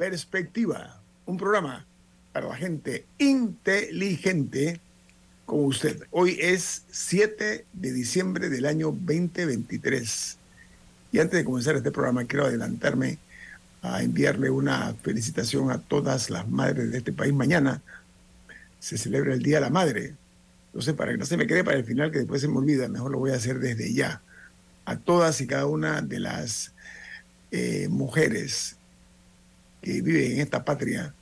Perspectiva, un programa para la gente inteligente como usted. Hoy es 7 de diciembre del año 2023. Y antes de comenzar este programa, quiero adelantarme a enviarle una felicitación a todas las madres de este país. Mañana se celebra el Día de la Madre. No sé, para que no se me quede para el final, que después se me olvida, mejor lo voy a hacer desde ya. A todas y cada una de las eh, mujeres que viven en esta patria,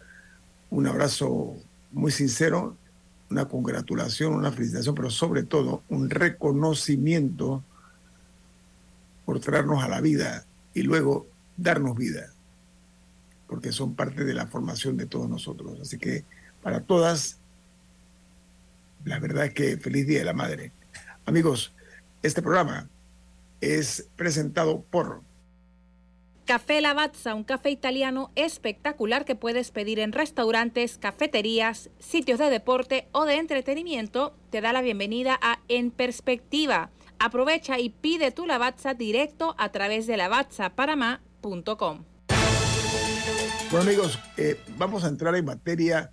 un abrazo muy sincero, una congratulación, una felicitación, pero sobre todo un reconocimiento por traernos a la vida y luego darnos vida, porque son parte de la formación de todos nosotros. Así que para todas, la verdad es que feliz Día de la Madre. Amigos, este programa es presentado por Café Lavazza, un café italiano espectacular que puedes pedir en restaurantes, cafeterías, sitios de deporte o de entretenimiento, te da la bienvenida a En Perspectiva. Aprovecha y pide tu Lavazza directo a través de lavazzapanamá.com. Bueno amigos, eh, vamos a entrar en materia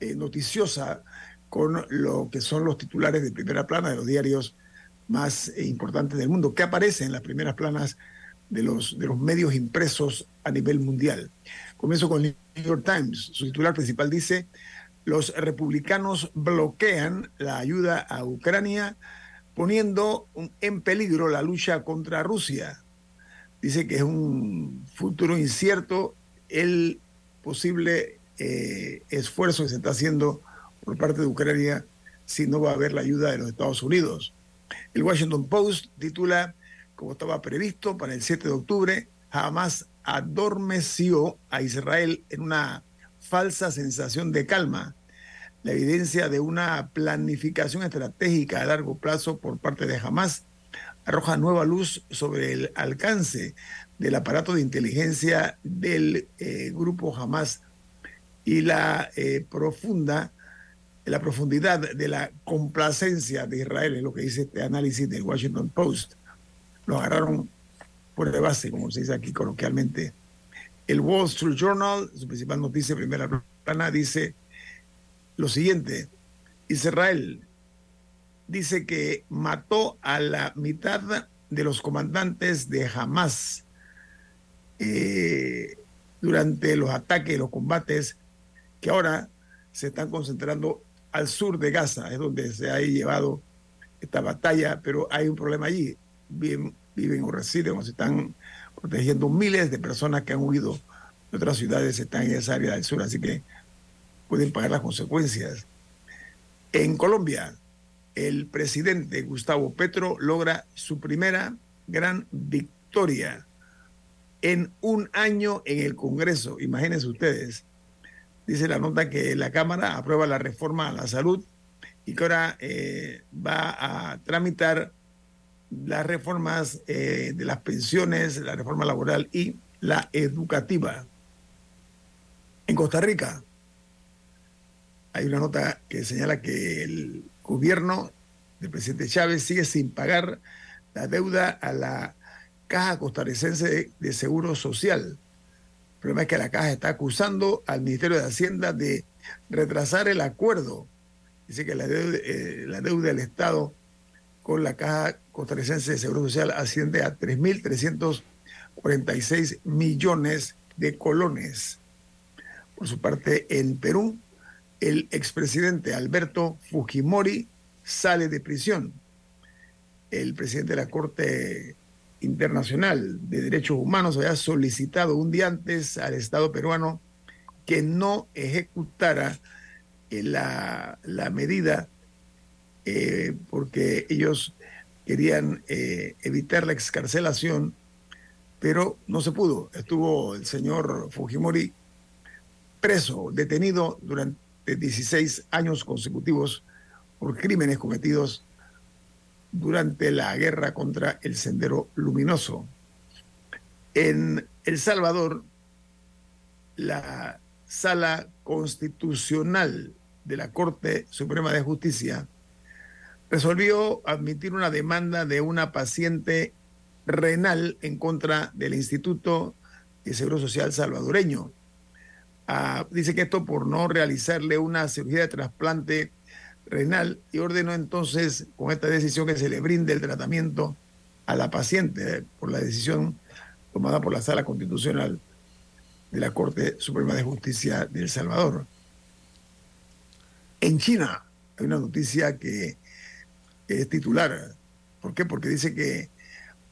eh, noticiosa con lo que son los titulares de primera plana de los diarios más eh, importantes del mundo. ¿Qué aparece en las primeras planas? De los, de los medios impresos a nivel mundial. Comienzo con el New York Times. Su titular principal dice, los republicanos bloquean la ayuda a Ucrania poniendo en peligro la lucha contra Rusia. Dice que es un futuro incierto el posible eh, esfuerzo que se está haciendo por parte de Ucrania si no va a haber la ayuda de los Estados Unidos. El Washington Post titula como estaba previsto para el 7 de octubre, jamás adormeció a Israel en una falsa sensación de calma, la evidencia de una planificación estratégica a largo plazo por parte de Hamas arroja nueva luz sobre el alcance del aparato de inteligencia del eh, grupo Hamas y la eh, profunda la profundidad de la complacencia de Israel, es lo que dice este análisis del Washington Post lo agarraron por de base, como se dice aquí coloquialmente. El Wall Street Journal, su principal noticia, primera plana, dice lo siguiente. Israel dice que mató a la mitad de los comandantes de Hamas eh, durante los ataques y los combates que ahora se están concentrando al sur de Gaza, es donde se ha llevado esta batalla, pero hay un problema allí viven, viven o residen o se están protegiendo miles de personas que han huido de otras ciudades, están en esa área del sur, así que pueden pagar las consecuencias. En Colombia, el presidente Gustavo Petro logra su primera gran victoria en un año en el Congreso. Imagínense ustedes. Dice la nota que la Cámara aprueba la reforma a la salud y que ahora eh, va a tramitar las reformas eh, de las pensiones, la reforma laboral y la educativa. En Costa Rica hay una nota que señala que el gobierno del presidente Chávez sigue sin pagar la deuda a la Caja Costarricense de Seguro Social. El problema es que la Caja está acusando al Ministerio de Hacienda de retrasar el acuerdo. Dice que la deuda, eh, la deuda del Estado con la Caja Costarricense de Seguro Social asciende a 3.346 millones de colones. Por su parte, en Perú, el expresidente Alberto Fujimori sale de prisión. El presidente de la Corte Internacional de Derechos Humanos había solicitado un día antes al Estado peruano que no ejecutara eh, la, la medida eh, porque ellos querían eh, evitar la excarcelación, pero no se pudo. Estuvo el señor Fujimori preso, detenido durante 16 años consecutivos por crímenes cometidos durante la guerra contra el Sendero Luminoso. En El Salvador, la Sala Constitucional de la Corte Suprema de Justicia resolvió admitir una demanda de una paciente renal en contra del Instituto de Seguro Social salvadoreño. Ah, dice que esto por no realizarle una cirugía de trasplante renal y ordenó entonces con esta decisión que se le brinde el tratamiento a la paciente por la decisión tomada por la Sala Constitucional de la Corte Suprema de Justicia de El Salvador. En China hay una noticia que es titular. ¿Por qué? Porque dice que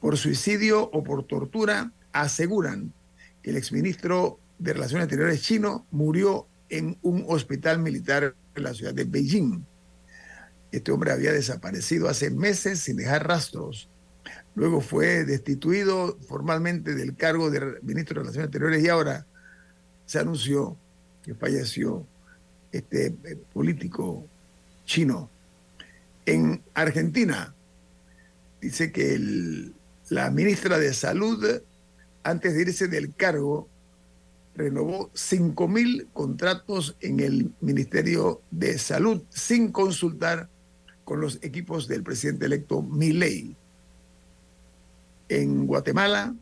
por suicidio o por tortura aseguran que el exministro de Relaciones Exteriores chino murió en un hospital militar en la ciudad de Beijing. Este hombre había desaparecido hace meses sin dejar rastros. Luego fue destituido formalmente del cargo de ministro de Relaciones Exteriores y ahora se anunció que falleció este eh, político chino. En Argentina, dice que la ministra de Salud, antes de irse del cargo, renovó 5.000 contratos en el Ministerio de Salud sin consultar con los equipos del presidente electo Milei. En Guatemala,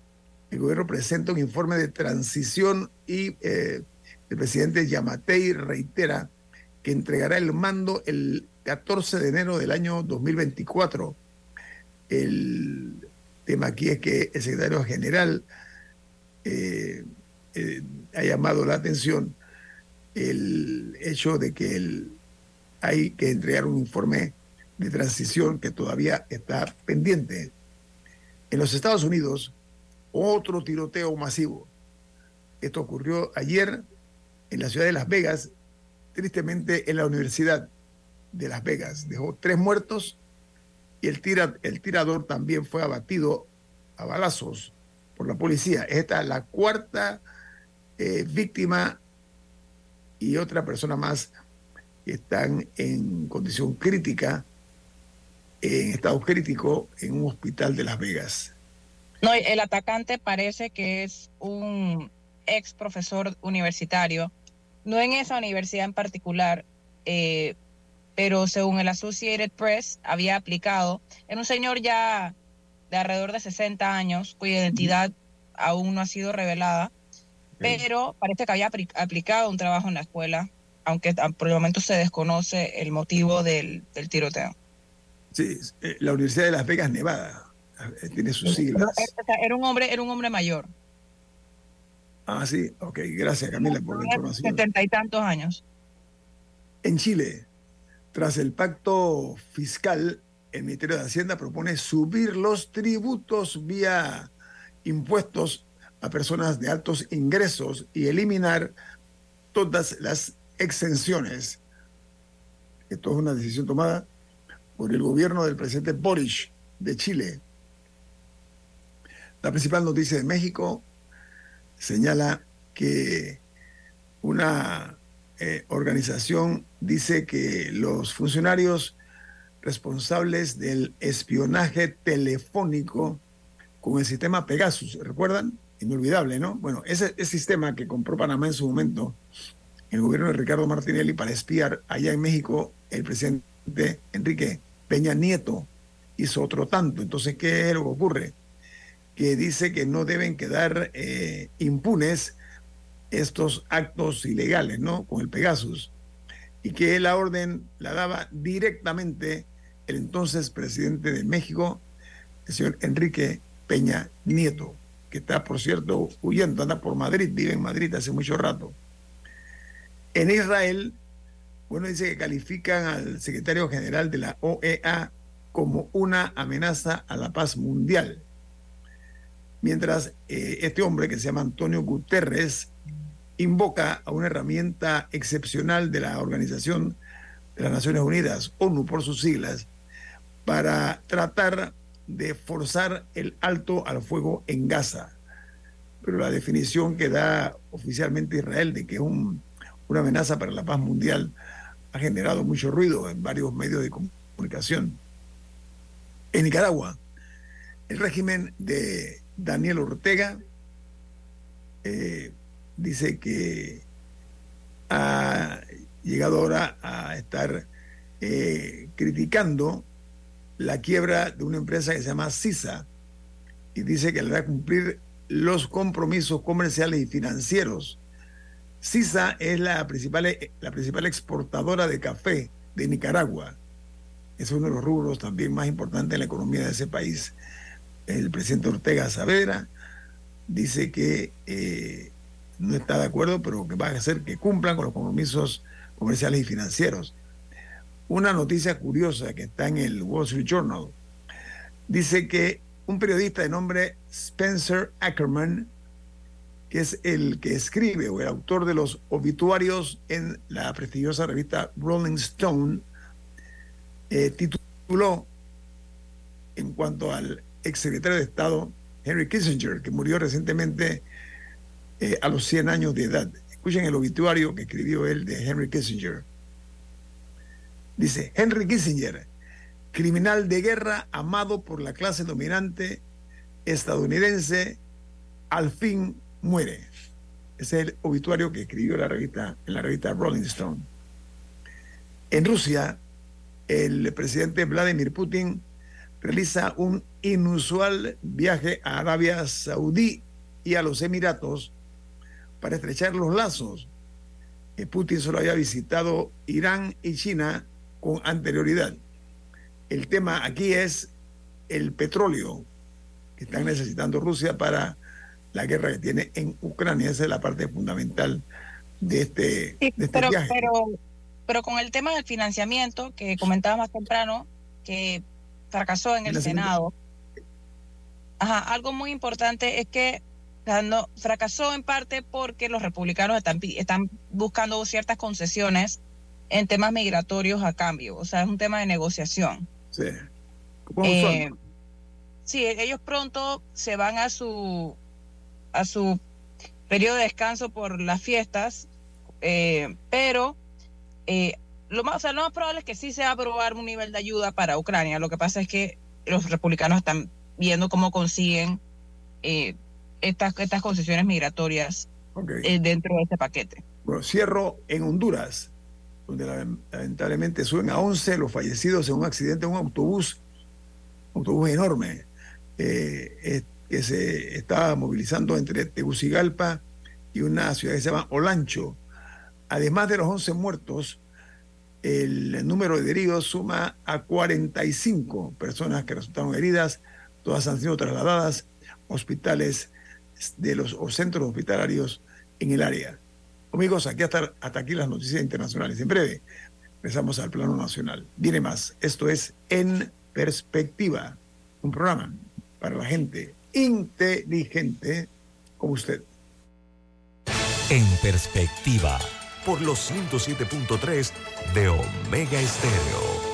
el gobierno presenta un informe de transición y eh, el presidente Yamatei reitera que entregará el mando el 14 de enero del año 2024. El tema aquí es que el secretario general eh, eh, ha llamado la atención el hecho de que hay que entregar un informe de transición que todavía está pendiente. En los Estados Unidos, otro tiroteo masivo. Esto ocurrió ayer en la ciudad de Las Vegas, tristemente en la universidad de Las Vegas. Dejó tres muertos y el, tira, el tirador también fue abatido a balazos por la policía. Esta es la cuarta eh, víctima y otra persona más que están en condición crítica, en estado crítico, en un hospital de Las Vegas. No, el atacante parece que es un ex profesor universitario, no en esa universidad en particular, eh, pero según el Associated Press había aplicado, en un señor ya de alrededor de 60 años, cuya identidad aún no ha sido revelada, pero parece que había aplicado un trabajo en la escuela, aunque por el momento se desconoce el motivo del, tiroteo. Sí, eh, la Universidad de Las Vegas, Nevada, eh, tiene sus siglas. Era un hombre, era un hombre mayor. Ah, sí, ok, gracias Camila por la información. Setenta y tantos años. En Chile, tras el pacto fiscal, el Ministerio de Hacienda propone subir los tributos vía impuestos a personas de altos ingresos y eliminar todas las exenciones. Esto es una decisión tomada por el gobierno del presidente Boris de Chile. La principal noticia de México señala que una eh, organización dice que los funcionarios responsables del espionaje telefónico con el sistema Pegasus, ¿recuerdan? Inolvidable, ¿no? Bueno, ese, sistema que compró Panamá en su momento, el gobierno de Ricardo Martinelli, para espiar allá en México, el presidente Enrique Peña Nieto hizo otro tanto. Entonces, ¿qué es lo que ocurre? Que dice que no deben quedar eh, impunes estos actos ilegales, ¿no? Con el Pegasus. Y que la orden la daba directamente el entonces presidente de México, el señor Enrique Peña Nieto, que está, por cierto, huyendo, anda por Madrid, vive en Madrid hace mucho rato. En Israel, bueno, dice que califican al secretario general de la OEA como una amenaza a la paz mundial. Mientras eh, este hombre, que se llama Antonio Guterres, invoca a una herramienta excepcional de la Organización de las Naciones Unidas, ONU por sus siglas, para tratar de forzar el alto al fuego en Gaza. Pero la definición que da oficialmente Israel de que es una amenaza para la paz mundial ha generado mucho ruido en varios medios de comunicación. En Nicaragua, el régimen de Daniel Ortega eh, dice que ha llegado ahora a estar eh, criticando la quiebra de una empresa que se llama CISA y dice que le va a cumplir los compromisos comerciales y financieros. CISA es la principal, la principal exportadora de café de Nicaragua. Es uno de los rubros también más importantes en la economía de ese país. El presidente Ortega Saavedra dice que eh, no está de acuerdo, pero que va a hacer que cumplan con los compromisos comerciales y financieros. Una noticia curiosa que está en el Wall Street Journal dice que un periodista de nombre Spencer Ackerman, que es el que escribe o el autor de los obituarios en la prestigiosa revista Rolling Stone, eh, tituló en cuanto al exsecretario de Estado Henry Kissinger, que murió recientemente eh, a los 100 años de edad. Escuchen el obituario que escribió él de Henry Kissinger. Dice, Henry Kissinger, criminal de guerra amado por la clase dominante estadounidense, al fin muere. Ese es el obituario que escribió la revista, en la revista Rolling Stone. En Rusia, el presidente Vladimir Putin realiza un inusual viaje a Arabia Saudí y a los Emiratos para estrechar los lazos. Putin solo había visitado Irán y China con anterioridad. El tema aquí es el petróleo que están necesitando Rusia para la guerra que tiene en Ucrania. Esa es la parte fundamental de este, este pero, Pero, pero con el tema del financiamiento que comentaba más temprano, que fracasó en el Senado. Ajá, algo muy importante es que fracasó en parte porque los republicanos están, están buscando ciertas concesiones en temas migratorios a cambio. O sea, es un tema de negociación. Sí. Eh, sí, ellos pronto se van a su a su periodo de descanso por las fiestas, eh, pero eh, lo más, o sea, lo más probable es que sí se va a aprobar un nivel de ayuda para Ucrania. Lo que pasa es que los republicanos están viendo cómo consiguen eh, estas, estas concesiones migratorias eh, dentro de este paquete. Bueno, cierro en Honduras, donde lamentablemente suben a 11 los fallecidos en un accidente en un autobús, un autobús enorme, eh, que se estaba movilizando entre Tegucigalpa y una ciudad que se llama Olancho. Además de los 11 muertos, el número de heridos suma a 45 personas que resultaron heridas, todas han sido trasladadas a hospitales de los centros hospitalarios en el área. Amigos, aquí hasta, hasta aquí las noticias internacionales. En breve, empezamos al plano nacional. Viene más. Esto es En Perspectiva, un programa para la gente inteligente como usted. En Perspectiva. Por los 107.3 de Omega Estéreo.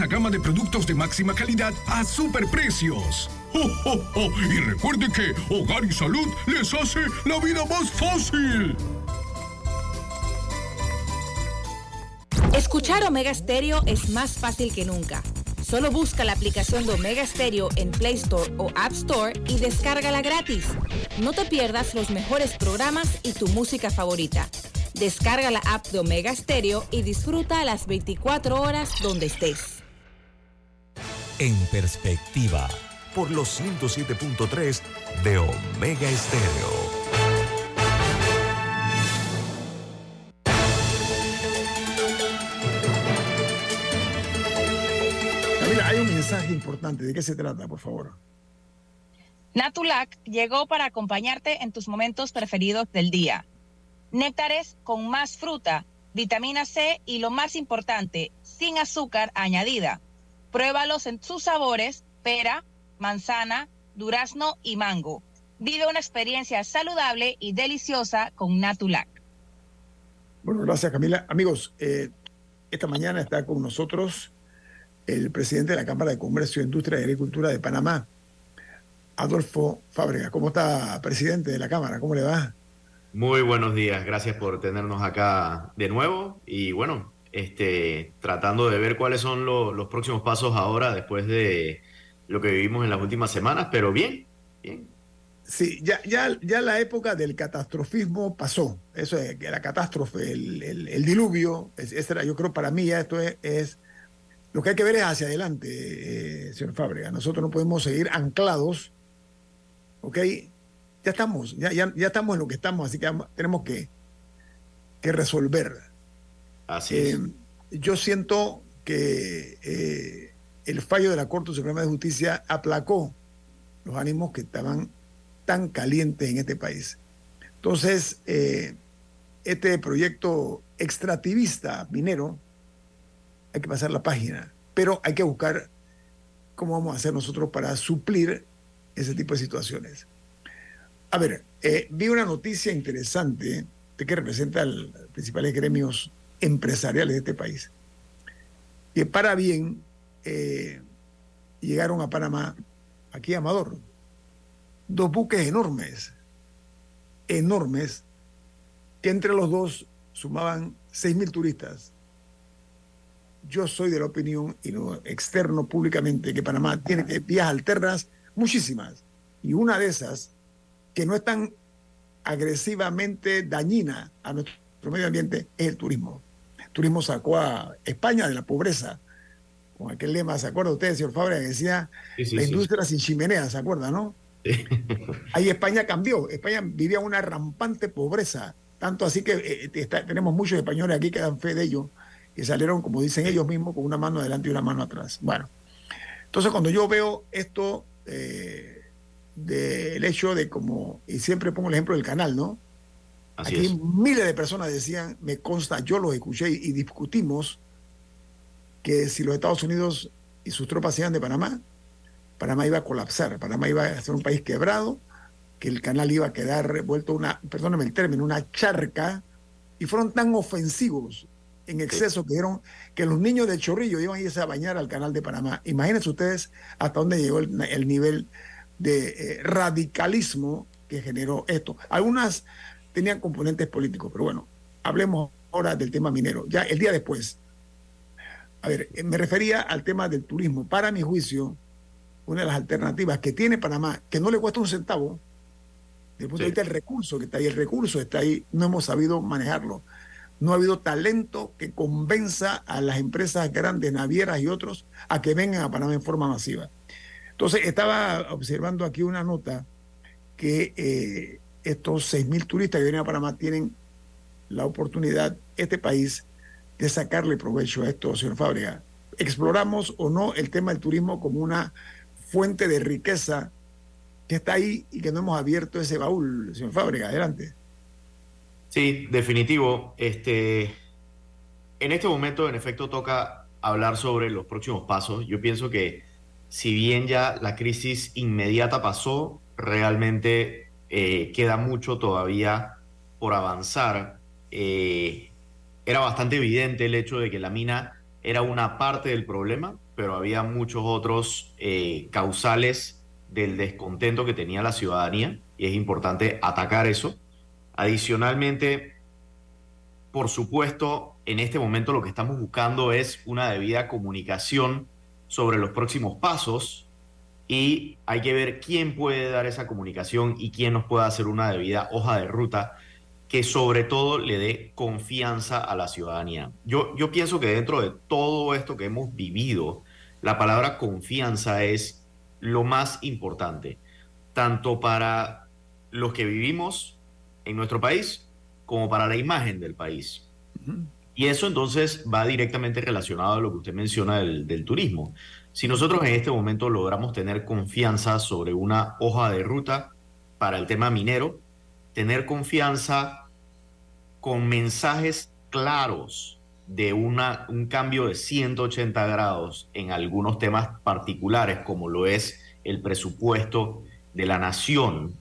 gama de productos de máxima calidad a superprecios. ¡Oh, Y recuerde que Hogar y Salud les hace la vida más fácil. Escuchar Omega Stereo es más fácil que nunca. Solo busca la aplicación de Omega Stereo en Play Store o App Store y descárgala gratis. No te pierdas los mejores programas y tu música favorita. Descarga la app de Omega Stereo y disfruta las 24 horas donde estés. En perspectiva. Por los 107.3 de Omega Estéreo. Camila, hay un mensaje importante. ¿De qué se trata, por favor? Natulac llegó para acompañarte en tus momentos preferidos del día. Néctares con más fruta, vitamina C y lo más importante, sin azúcar añadida. Pruébalos en sus sabores, pera, manzana, durazno y mango. Vive una experiencia saludable y deliciosa con Natulac. Bueno, gracias Camila. Amigos, eh, esta mañana está con nosotros el presidente de la Cámara de Comercio, Industria y Agricultura de Panamá, Adolfo Fábrega. ¿Cómo está, presidente de la Cámara? ¿Cómo le va? Muy buenos días, gracias por tenernos acá de nuevo y bueno, este, tratando de ver cuáles son lo- los próximos pasos ahora después de lo que vivimos en las últimas semanas, pero bien, bien. Sí, ya, ya, ya la época del catastrofismo pasó. Eso es la catástrofe, el, diluvio, es, era, yo creo para mí ya esto es, es- lo que hay que ver es hacia adelante, eh, señor Fábrega. Nosotros no podemos seguir anclados, ¿ok? Ya estamos, ya, ya, ya estamos en lo que estamos, así que tenemos que, que resolver. Así Eh, es. yo siento que eh, el fallo de la Corte Suprema de Justicia aplacó los ánimos que estaban tan calientes en este país. Entonces, eh, este proyecto extractivista minero, hay que pasar la página, pero hay que buscar cómo vamos a hacer nosotros para suplir ese tipo de situaciones. A ver, eh, vi una noticia interesante de que representa a los principales gremios empresariales de este país. Que para bien eh, llegaron a Panamá, aquí a Amador, dos buques enormes, enormes, que entre los dos sumaban 6.000 turistas. Yo soy de la opinión, y lo externo públicamente, que Panamá tiene vías alternas muchísimas. Y una de esas, que no es tan agresivamente dañina a nuestro medio ambiente, es el turismo. Turismo sacó a España de la pobreza, con aquel lema, ¿se acuerda usted, señor Fabra, que decía Sí, sí, la sí. industria sin chimenea, ¿se acuerda, no? Ahí España cambió. España vivía una rampante pobreza. Tanto así que eh, está- tenemos muchos españoles aquí que dan fe de ello, que salieron, como dicen ellos mismos, con una mano adelante y una mano atrás. Bueno, entonces cuando yo veo esto eh, del hecho de como, y siempre pongo el ejemplo del canal, ¿no? Así Aquí es. miles de personas decían, me consta, yo los escuché y, discutimos que si los Estados Unidos y sus tropas se iban de Panamá, Panamá iba a colapsar, Panamá iba a ser un país quebrado, que el canal iba a quedar vuelto una, perdóname el término, una charca, y fueron tan ofensivos en exceso que dijeron que los niños del chorrillo iban a irse a bañar al canal de Panamá. Imagínense ustedes hasta dónde llegó el, el nivel de eh, radicalismo que generó esto. Algunas tenían componentes políticos, pero bueno, hablemos ahora del tema minero. Ya el día después, a ver, eh, me refería al tema del turismo. Para mi juicio, una de las alternativas que tiene Panamá, que no le cuesta un centavo, desde el punto de Sí. vista del recurso que está ahí, el recurso está ahí, no hemos sabido manejarlo. No ha habido talento que convenza a las empresas grandes, navieras y otros, a que vengan a Panamá en forma masiva. Entonces, estaba observando aquí una nota que eh, estos 6.000 turistas que vienen a Panamá tienen la oportunidad, este país, de sacarle provecho a esto, señor Fábrega. Exploramos o no el tema del turismo como una fuente de riqueza que está ahí y que no hemos abierto ese baúl, señor Fábrega. Adelante. Sí, definitivo. Este, en este momento, en efecto, toca hablar sobre los próximos pasos. Yo pienso que si bien ya la crisis inmediata pasó, realmente eh, queda mucho todavía por avanzar. Eh, era bastante evidente el hecho de que la mina era una parte del problema, pero había muchos otros eh, causales del descontento que tenía la ciudadanía y es importante atacar eso. Adicionalmente, por supuesto, en este momento lo que estamos buscando es una debida comunicación sobre los próximos pasos y hay que ver quién puede dar esa comunicación y quién nos puede hacer una debida hoja de ruta que sobre todo le dé confianza a la ciudadanía. Yo, yo pienso que dentro de todo esto que hemos vivido, la palabra confianza es lo más importante, tanto para los que vivimos en nuestro país como para la imagen del país. Y eso entonces va directamente relacionado a lo que usted menciona del, turismo. Si nosotros en este momento logramos tener confianza sobre una hoja de ruta para el tema minero, tener confianza con mensajes claros de una, un cambio de 180 grados en algunos temas particulares, como lo es el presupuesto de la nación,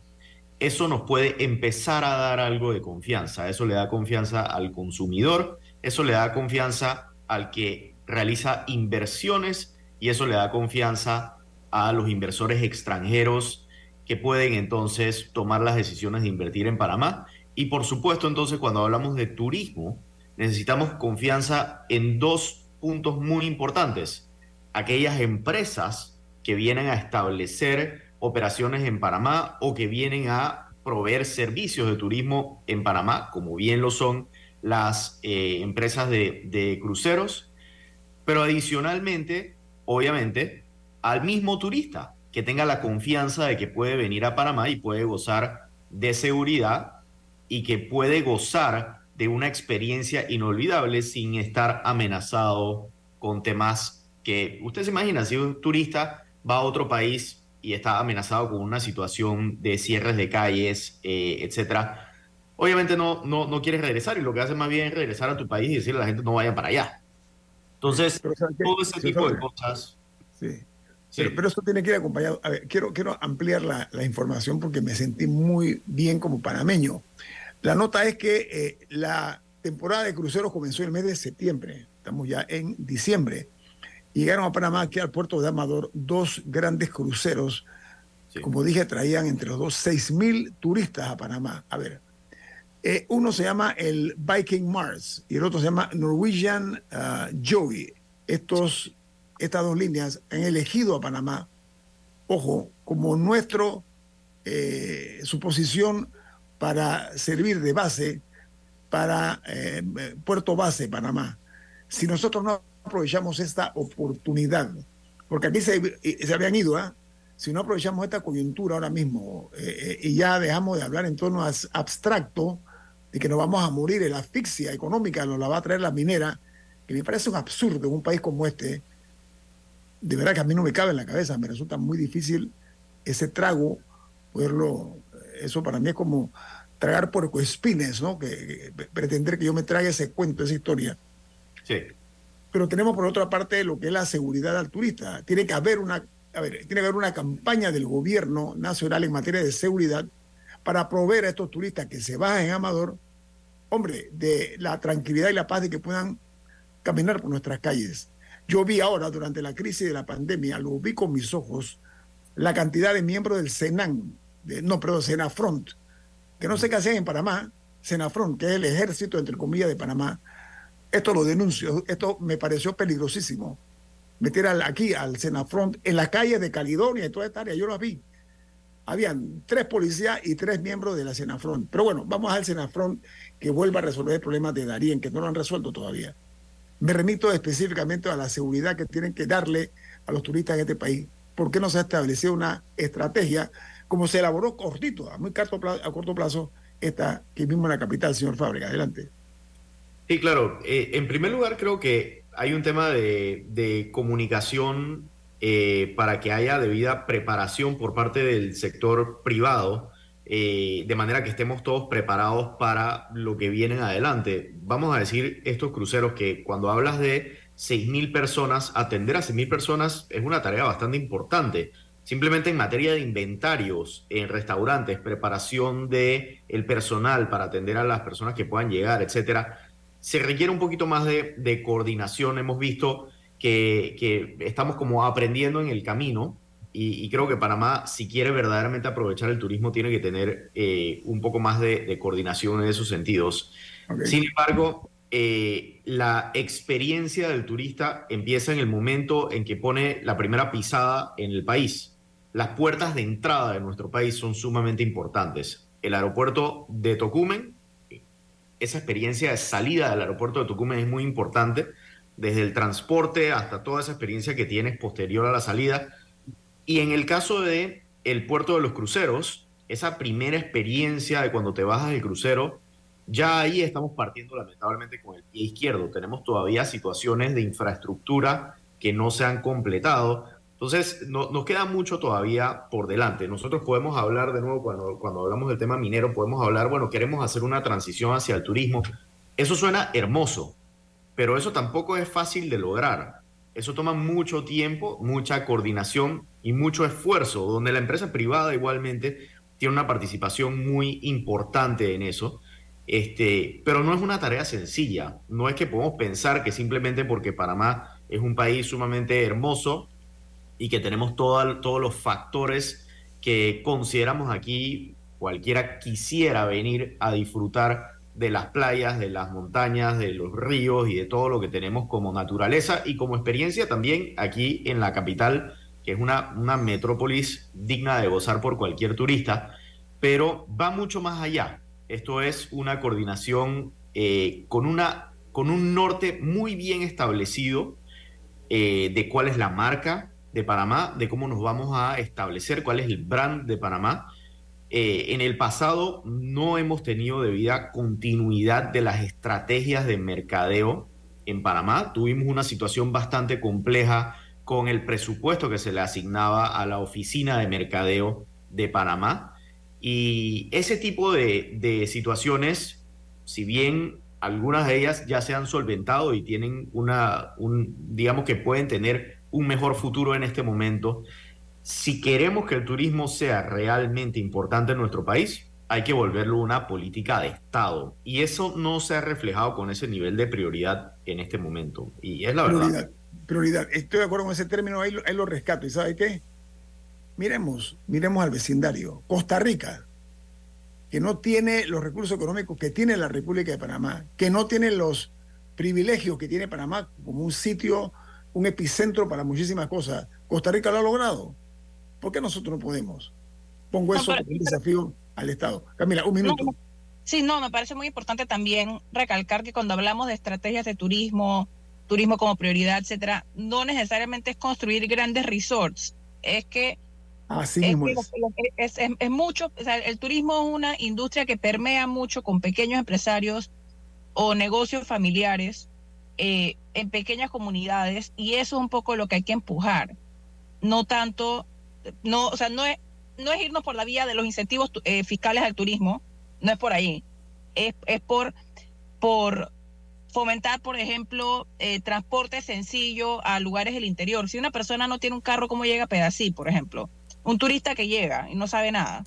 eso nos puede empezar a dar algo de confianza. Eso le da confianza al consumidor, eso le da confianza al que realiza inversiones y eso le da confianza a los inversores extranjeros que pueden entonces tomar las decisiones de invertir en Panamá. Y por supuesto, entonces, cuando hablamos de turismo, necesitamos confianza en dos puntos muy importantes. Aquellas empresas que vienen a establecer operaciones en Panamá o que vienen a proveer servicios de turismo en Panamá, como bien lo son las eh, empresas de, de cruceros, pero adicionalmente, obviamente, al mismo turista que tenga la confianza de que puede venir a Panamá y puede gozar de seguridad y que puede gozar de una experiencia inolvidable sin estar amenazado con temas que usted se imagina, si un turista va a otro país y está amenazado con una situación de cierres de calles, eh, etcétera, obviamente no, no, no quieres regresar y lo que hace más bien es regresar a tu país y decirle a la gente no vayan para allá. Entonces, todo ese tipo de cosas. Sí. Pero, eso tiene que ir acompañado. A ver, quiero, quiero ampliar la, la, información porque me sentí muy bien como panameño. La nota es que eh, la temporada de cruceros comenzó el mes de septiembre. Estamos ya en diciembre llegaron a Panamá, aquí al puerto de Amador, dos grandes cruceros. Como dije, traían entre los dos 6.000 turistas a Panamá. A ver, eh, uno se llama el Viking Mars y el otro se llama Norwegian uh, Joey. Estos, estas dos líneas han elegido a Panamá, ojo, como nuestro, eh, su posición para servir de base para eh, Puerto Base, Panamá. Si nosotros no aprovechamos esta oportunidad, porque aquí se, se habían ido, ¿ah? si no aprovechamos esta coyuntura ahora mismo eh, eh, y ya dejamos de hablar en tono abstracto de que nos vamos a morir, la asfixia económica nos la va a traer la minera, que me parece un absurdo en un país como este, de verdad que a mí no me cabe en la cabeza, me resulta muy difícil ese trago, poderlo, eso para mí es como tragar por espines, ¿no? Que, que, pretender que yo me trague ese cuento, esa historia. Sí pero tenemos por otra parte lo que es la seguridad al turista. Tiene que haber una, a ver, tiene que haber una campaña del gobierno nacional en materia de seguridad para proveer a estos turistas que se bajan en Amador, hombre, de la tranquilidad y la paz de que puedan caminar por nuestras calles. Yo vi ahora, durante la crisis de la pandemia, lo vi con mis ojos, la cantidad de miembros del Senan, no, perdón, Senafront, que no sé qué hacían en Panamá, Senafront, que es el ejército, entre comillas, de Panamá, esto lo denuncio, esto me pareció peligrosísimo. Meter aquí al Senafront en la calle de Caledonia y toda esta área, yo lo vi. Habían tres policías y tres miembros de la Senafront. Pero bueno, vamos al Senafront que vuelva a resolver el problema de Darien, que no lo han resuelto todavía. Me remito específicamente a la seguridad que tienen que darle a los turistas en este país. ¿Por qué no se ha establecido una estrategia como se elaboró cortito, a muy corto plazo, a corto plazo, esta que mismo en la capital, señor Fábrica? Adelante. Sí, claro. Eh, en primer lugar, creo que hay un tema de, comunicación eh, para que haya debida preparación por parte del sector privado, eh, de manera que estemos todos preparados para lo que viene adelante. Vamos a decir estos cruceros que cuando hablas de 6.000 personas, atender a 6.000 personas es una tarea bastante importante. Simplemente en materia de inventarios en restaurantes, preparación de el personal para atender a las personas que puedan llegar, etcétera se requiere un poquito más de, coordinación. Hemos visto que, estamos como aprendiendo en el camino y, creo que Panamá, si quiere verdaderamente aprovechar el turismo, tiene que tener eh, un poco más de, coordinación en esos sentidos. Sin embargo, eh, la experiencia del turista empieza en el momento en que pone la primera pisada en el país. Las puertas de entrada de nuestro país son sumamente importantes. El aeropuerto de Tocumen, esa experiencia de salida del aeropuerto de Tocumen es muy importante, desde el transporte hasta toda esa experiencia que tienes posterior a la salida. Y en el caso de el puerto de los cruceros, esa primera experiencia de cuando te bajas del crucero, ya ahí estamos partiendo lamentablemente con el pie izquierdo. Tenemos todavía situaciones de infraestructura que no se han completado. Entonces, no, nos queda mucho todavía por delante. Nosotros podemos hablar de nuevo, cuando, cuando hablamos del tema minero, podemos hablar, bueno, queremos hacer una transición hacia el turismo. Eso suena hermoso, pero eso tampoco es fácil de lograr. Eso toma mucho tiempo, mucha coordinación y mucho esfuerzo, donde la empresa privada igualmente tiene una participación muy importante en eso. Este, pero no es una tarea sencilla. No es que podemos pensar que simplemente porque Panamá es un país sumamente hermoso y que tenemos todos los factores que consideramos aquí, cualquiera quisiera venir a disfrutar de las playas, de las montañas, de los ríos y de todo lo que tenemos como naturaleza y como experiencia también aquí en la capital, que es una, una metrópolis digna de gozar por cualquier turista, pero va mucho más allá. Esto es una coordinación eh, con, una, con un norte muy bien establecido eh, de cuál es la marca, de Panamá, de cómo nos vamos a establecer, cuál es el brand de Panamá. Eh, en el pasado no hemos tenido debida continuidad de las estrategias de mercadeo en Panamá. Tuvimos una situación bastante compleja con el presupuesto que se le asignaba a la oficina de mercadeo de Panamá. Y ese tipo de, de situaciones, si bien algunas de ellas ya se han solventado y tienen una, un, digamos que pueden tener un mejor futuro en este momento. Si queremos que el turismo sea realmente importante en nuestro país, hay que volverlo una política de Estado. Y eso no se ha reflejado con ese nivel de prioridad en este momento. Y es la verdad. Prioridad. Estoy de acuerdo con ese término, ahí, lo rescato. ¿Y sabe qué? Miremos, miremos al vecindario. Costa Rica, que no tiene los recursos económicos que tiene la República de Panamá, que no tiene los privilegios que tiene Panamá como un sitio un epicentro para muchísimas cosas. Costa Rica lo ha logrado. ¿Por qué nosotros no podemos? Pongo eso como un desafío al Estado. Camila, un minuto. sí, no, me parece muy importante también recalcar que cuando hablamos de estrategias de turismo, turismo como prioridad, etcétera, no necesariamente es construir grandes resorts. Es que Así es, es. Es, mucho, o sea, el turismo es una industria que permea mucho con pequeños empresarios o negocios familiares eh, en pequeñas comunidades y eso es un poco lo que hay que empujar. No tanto, no, o sea, no es, no es irnos por la vía de los incentivos eh, fiscales al turismo, no es por ahí. Es, es por, por fomentar, por ejemplo, eh, transporte sencillo a lugares del interior. Si una persona no tiene un carro, ¿cómo llega a Pedací, por ejemplo? Un turista que llega y no sabe nada,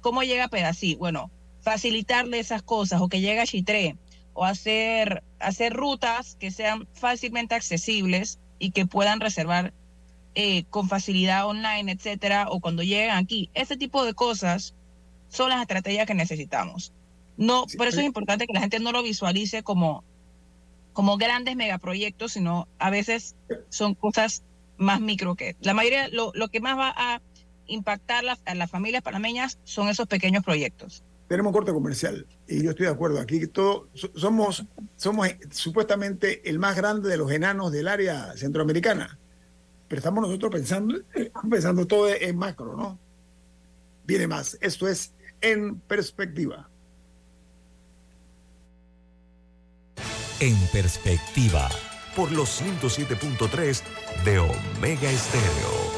¿cómo llega a Pedací? Bueno, facilitarle esas cosas o que llega a Chitré o hacer, hacer rutas que sean fácilmente accesibles y que puedan reservar eh, con facilidad online, etcétera, o cuando llegan aquí. Ese tipo de cosas son las estrategias que necesitamos. No, por eso es importante que la gente no lo visualice como, como grandes megaproyectos, sino a veces son cosas más micro que. La mayoría, lo, lo que más va a impactar a las familias panameñas son esos pequeños proyectos tenemos corte comercial y yo estoy de acuerdo. Aquí todo, somos, somos supuestamente el más grande de los enanos del área centroamericana, pero estamos nosotros pensando, pensando todo en macro, ¿no? Viene más. Esto es en perspectiva. En perspectiva. Por los 107.3 de Omega Estéreo.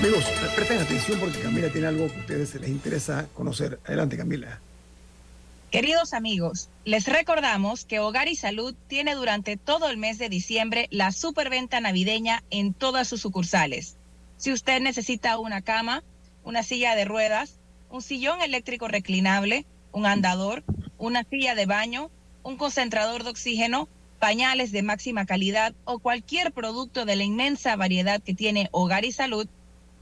Amigos, presten atención porque Camila tiene algo que a ustedes les interesa conocer. Adelante, Camila. Queridos amigos, les recordamos que Hogar y Salud tiene durante todo el mes de diciembre la superventa navideña en todas sus sucursales. Si usted necesita una cama, una silla de ruedas, un sillón eléctrico reclinable, un andador, una silla de baño, un concentrador de oxígeno, pañales de máxima calidad o cualquier producto de la inmensa variedad que tiene Hogar y Salud,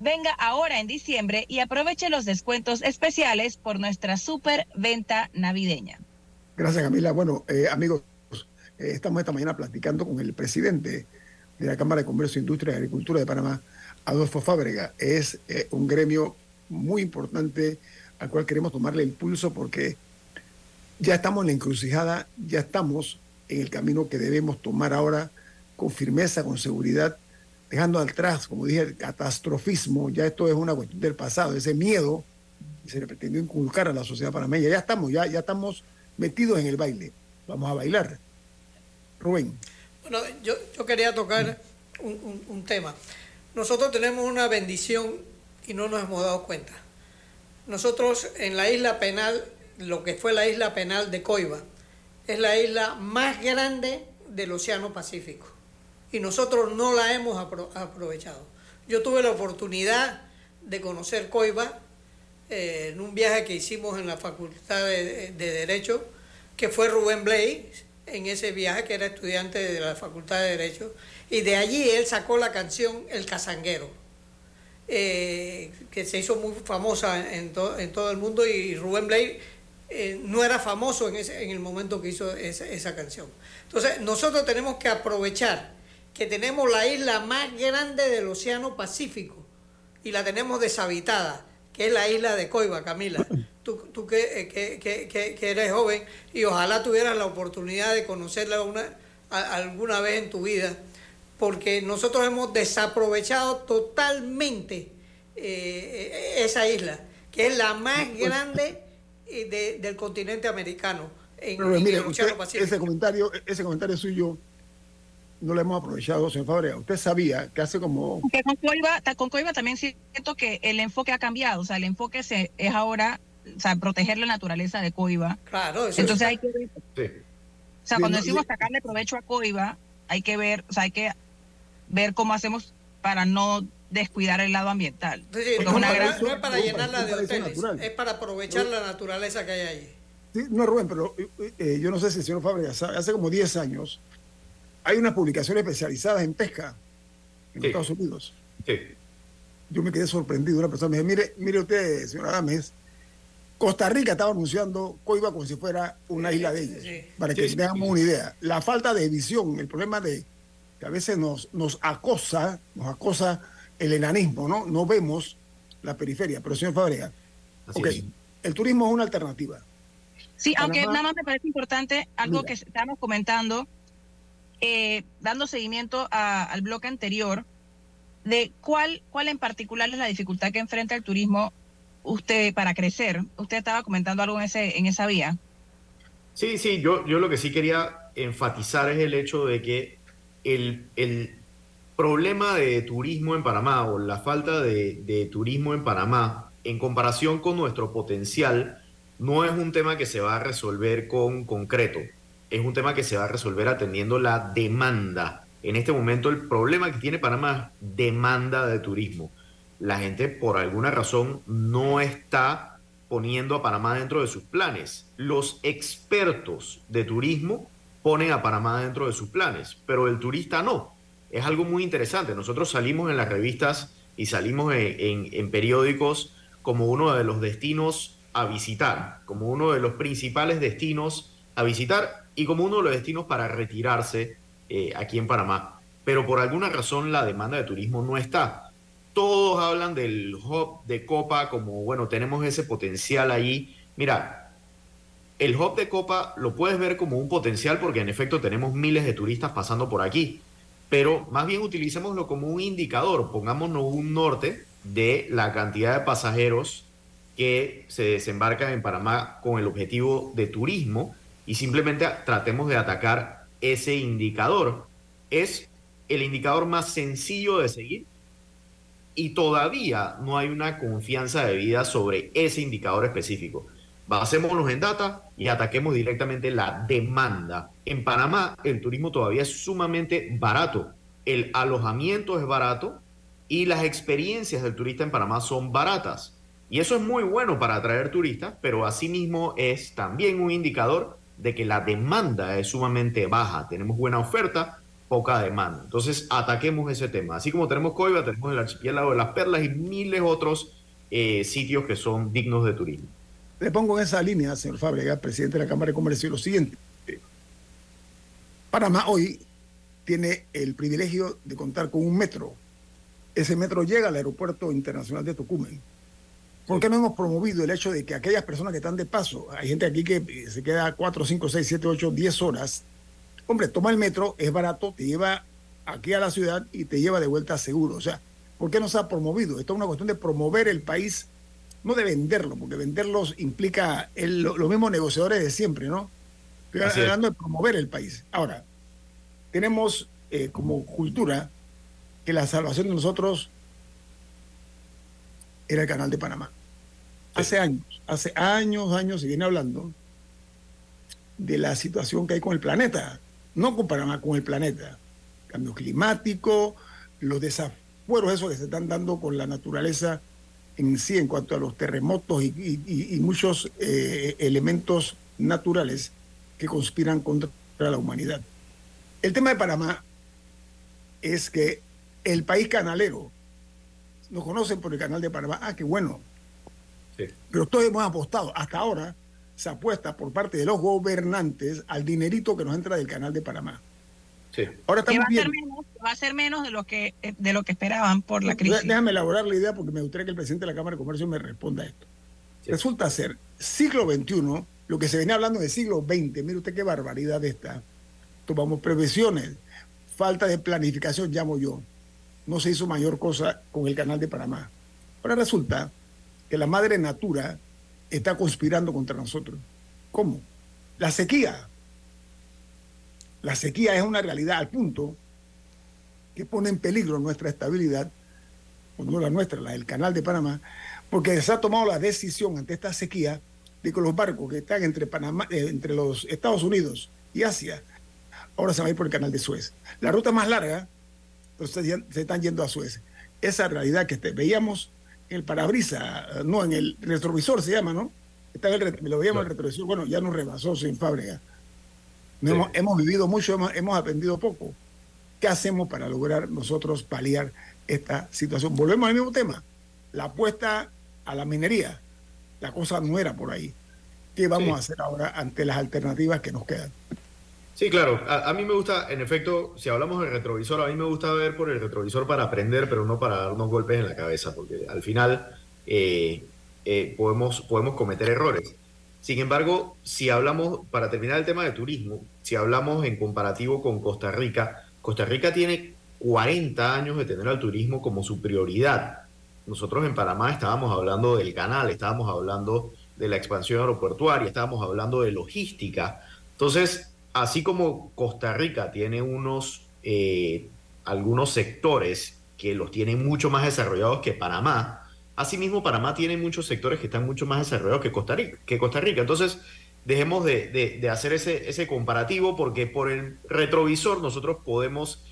Venga ahora en diciembre y aproveche los descuentos especiales por nuestra super venta navideña. Gracias, Camila. Bueno, eh, amigos, eh, estamos esta mañana platicando con el presidente de la Cámara de Comercio, Industria y Agricultura de Panamá, Adolfo Fábrega. Es eh, un gremio muy importante al cual queremos tomarle impulso porque ya estamos en la encrucijada, ya estamos en el camino que debemos tomar ahora con firmeza, con seguridad dejando atrás, como dije, el catastrofismo, ya esto es una cuestión del pasado, ese miedo que se le pretendió inculcar a la sociedad panameña. Ya estamos, ya, ya estamos metidos en el baile. Vamos a bailar. Rubén. Bueno, yo, yo quería tocar un, un tema. Nosotros tenemos una bendición y no nos hemos dado cuenta. Nosotros en la isla penal, lo que fue la isla penal de Coiba, es la isla más grande del Océano Pacífico y nosotros no la hemos aprovechado. Yo tuve la oportunidad de conocer Coiba eh, en un viaje que hicimos en la Facultad de, Derecho, que fue Rubén Blay, en ese viaje, que era estudiante de la Facultad de Derecho, y de allí él sacó la canción El Cazanguero, eh, que se hizo muy famosa en, todo el mundo, y Rubén Blay eh, no era famoso en, el momento que hizo esa canción. Entonces, nosotros tenemos que aprovechar que tenemos la isla más grande del Océano Pacífico y la tenemos deshabitada, que es la isla de Coiba, Camila. Tú, tú que, que, que, que, eres joven y ojalá tuvieras la oportunidad de conocerla una, alguna vez en tu vida, porque nosotros hemos desaprovechado totalmente eh, esa isla, que es la más grande eh, del continente americano. En, el Océano Pacífico. Ese comentario, ese comentario suyo no lo hemos aprovechado, señor Fabrea. Usted sabía que hace como... con Coiba, con Coiba también siento que el enfoque ha cambiado, o sea, el enfoque se, es ahora o sea, proteger la naturaleza de Coiba. Claro, eso Entonces hay que ver... O sea, cuando decimos sacarle provecho a Coiba, hay que ver, o sea, hay que ver cómo hacemos para no descuidar el lado ambiental. no, es para llenarla de hoteles, es para aprovechar la naturaleza que hay allí. Sí, no, Rubén, pero eh, eh, yo no sé si el señor Fabrea sabe, hace como 10 años hay unas publicaciones especializadas en pesca en Estados Unidos. Sí. Yo me quedé sorprendido. Una persona me dijo, mire, mire usted, señora Adames, Costa Rica estaba anunciando Coiba como si fuera una isla de ellos, para que tengamos una idea. La falta de visión, el problema de que a veces nos, nos acosa, nos acosa el enanismo, ¿no? No vemos la periferia. Pero, señor Fabrega, ok, el turismo es una alternativa. Sí, aunque nada más me parece importante algo que estamos comentando, eh, dando seguimiento al bloque anterior, de cuál, cuál en particular es la dificultad que enfrenta el turismo usted para crecer. Usted estaba comentando algo en, ese, en esa vía. Sí, sí, yo, yo lo que sí quería enfatizar es el hecho de que el, el problema de turismo en Panamá o la falta de, de turismo en Panamá en comparación con nuestro potencial, no es un tema que se va a resolver con concreto, es un tema que se va a resolver atendiendo la demanda. En este momento el problema que tiene Panamá es demanda de turismo. La gente por alguna razón no está poniendo a Panamá dentro de sus planes. Los expertos de turismo ponen a Panamá dentro de sus planes, pero el turista no. Es algo muy interesante. Nosotros salimos en las revistas y salimos en, periódicos como uno de los destinos a visitar, como uno de los principales destinos a visitar y como uno de los destinos para retirarse eh, aquí en Panamá. Pero por alguna razón la demanda de turismo no está. Todos hablan del hub de Copa como, bueno, tenemos ese potencial ahí. Mira, el hub de Copa lo puedes ver como un potencial porque en efecto tenemos miles de turistas pasando por aquí. Pero más bien utilicémoslo como un indicador, pongámonos un norte de la cantidad de pasajeros que se desembarcan en Panamá con el objetivo de turismo y simplemente tratemos de atacar ese indicador. Es el indicador más sencillo de seguir y todavía no hay una confianza debida sobre ese indicador específico. Basémonos en data y ataquemos directamente la demanda. En Panamá el turismo todavía es sumamente barato, el alojamiento es barato y las experiencias del turista en Panamá son baratas. Y eso es muy bueno para atraer turistas, pero asimismo es también un indicador de que la demanda es sumamente baja. Tenemos buena oferta, poca demanda. Entonces, ataquemos ese tema. Así como tenemos Coiba, tenemos el archipiélago de las Perlas y miles otros eh, sitios que son dignos de turismo. Le pongo en esa línea, señor Fábrega, presidente de la Cámara de Comercio, lo siguiente. Panamá hoy tiene el privilegio de contar con un metro. Ese metro llega al Aeropuerto Internacional de Tocumen ¿Por qué no hemos promovido el hecho de que aquellas personas que están de paso, hay gente aquí que se queda 4, 5, 6, 7, 8, 10 horas, hombre, toma el metro, es barato, te lleva aquí a la ciudad y te lleva de vuelta seguro. O sea, ¿por qué no se ha promovido? Esto es una cuestión de promover el país, no de venderlo, porque venderlos implica los mismos negociadores de siempre, ¿no? Estoy hablando de promover el país. Ahora, tenemos eh, como cultura que la salvación de nosotros era el canal de Panamá. Hace años, hace años, años se viene hablando de la situación que hay con el planeta, no con Panamá, con el planeta. Cambio climático, los desafueros esos que se están dando con la naturaleza en sí en cuanto a los terremotos y, muchos eh, elementos naturales que conspiran contra la humanidad. El tema de Panamá es que el país canalero, nos conocen por el canal de Panamá, ah, qué bueno, pero todos hemos apostado, hasta ahora se apuesta por parte de los gobernantes al dinerito que nos entra del canal de Panamá. Sí. Ahora estamos va, a ser menos, va a ser menos de lo que de lo que esperaban por la crisis. Déjame elaborar la idea porque me gustaría que el presidente de la Cámara de Comercio me responda a esto. Resulta ser siglo XXI, lo que se venía hablando de siglo XX, mire usted qué barbaridad está. Tomamos previsiones, falta de planificación, llamo yo. No se hizo mayor cosa con el canal de Panamá. Ahora resulta que la madre natura está conspirando contra nosotros. ¿Cómo? La sequía. La sequía es una realidad al punto que pone en peligro nuestra estabilidad, o no la nuestra, la del canal de Panamá, porque se ha tomado la decisión ante esta sequía de que los barcos que están entre, Panamá, eh, entre los Estados Unidos y Asia, ahora se van a ir por el canal de Suez. La ruta más larga, entonces se están yendo a Suez. Esa realidad que veíamos el parabrisa, no, en el retrovisor se llama, ¿no? Está el, lo veíamos en el retrovisor, bueno, ya nos rebasó sin fábrica. Hemos, vivido mucho, hemos, aprendido poco. ¿Qué hacemos para lograr nosotros paliar esta situación? Volvemos al mismo tema, la apuesta a la minería. La cosa no era por ahí. ¿Qué vamos a hacer ahora ante las alternativas que nos quedan? Sí, claro. A, mí me gusta, en efecto, si hablamos del retrovisor, a mí me gusta ver por el retrovisor para aprender, pero no para darnos golpes en la cabeza, porque al final eh, eh, podemos, podemos cometer errores. Sin embargo, si hablamos, para terminar el tema de turismo, si hablamos en comparativo con Costa Rica, Costa Rica tiene 40 años de tener al turismo como su prioridad. Nosotros en Panamá estábamos hablando del canal, estábamos hablando de la expansión aeroportuaria, estábamos hablando de logística. Entonces, así como Costa Rica tiene unos, eh, algunos sectores que los tienen mucho más desarrollados que Panamá, Asimismo, Panamá tiene muchos sectores que están mucho más desarrollados que Costa Rica. Entonces, dejemos de, hacer ese, ese, comparativo porque por el retrovisor nosotros podemos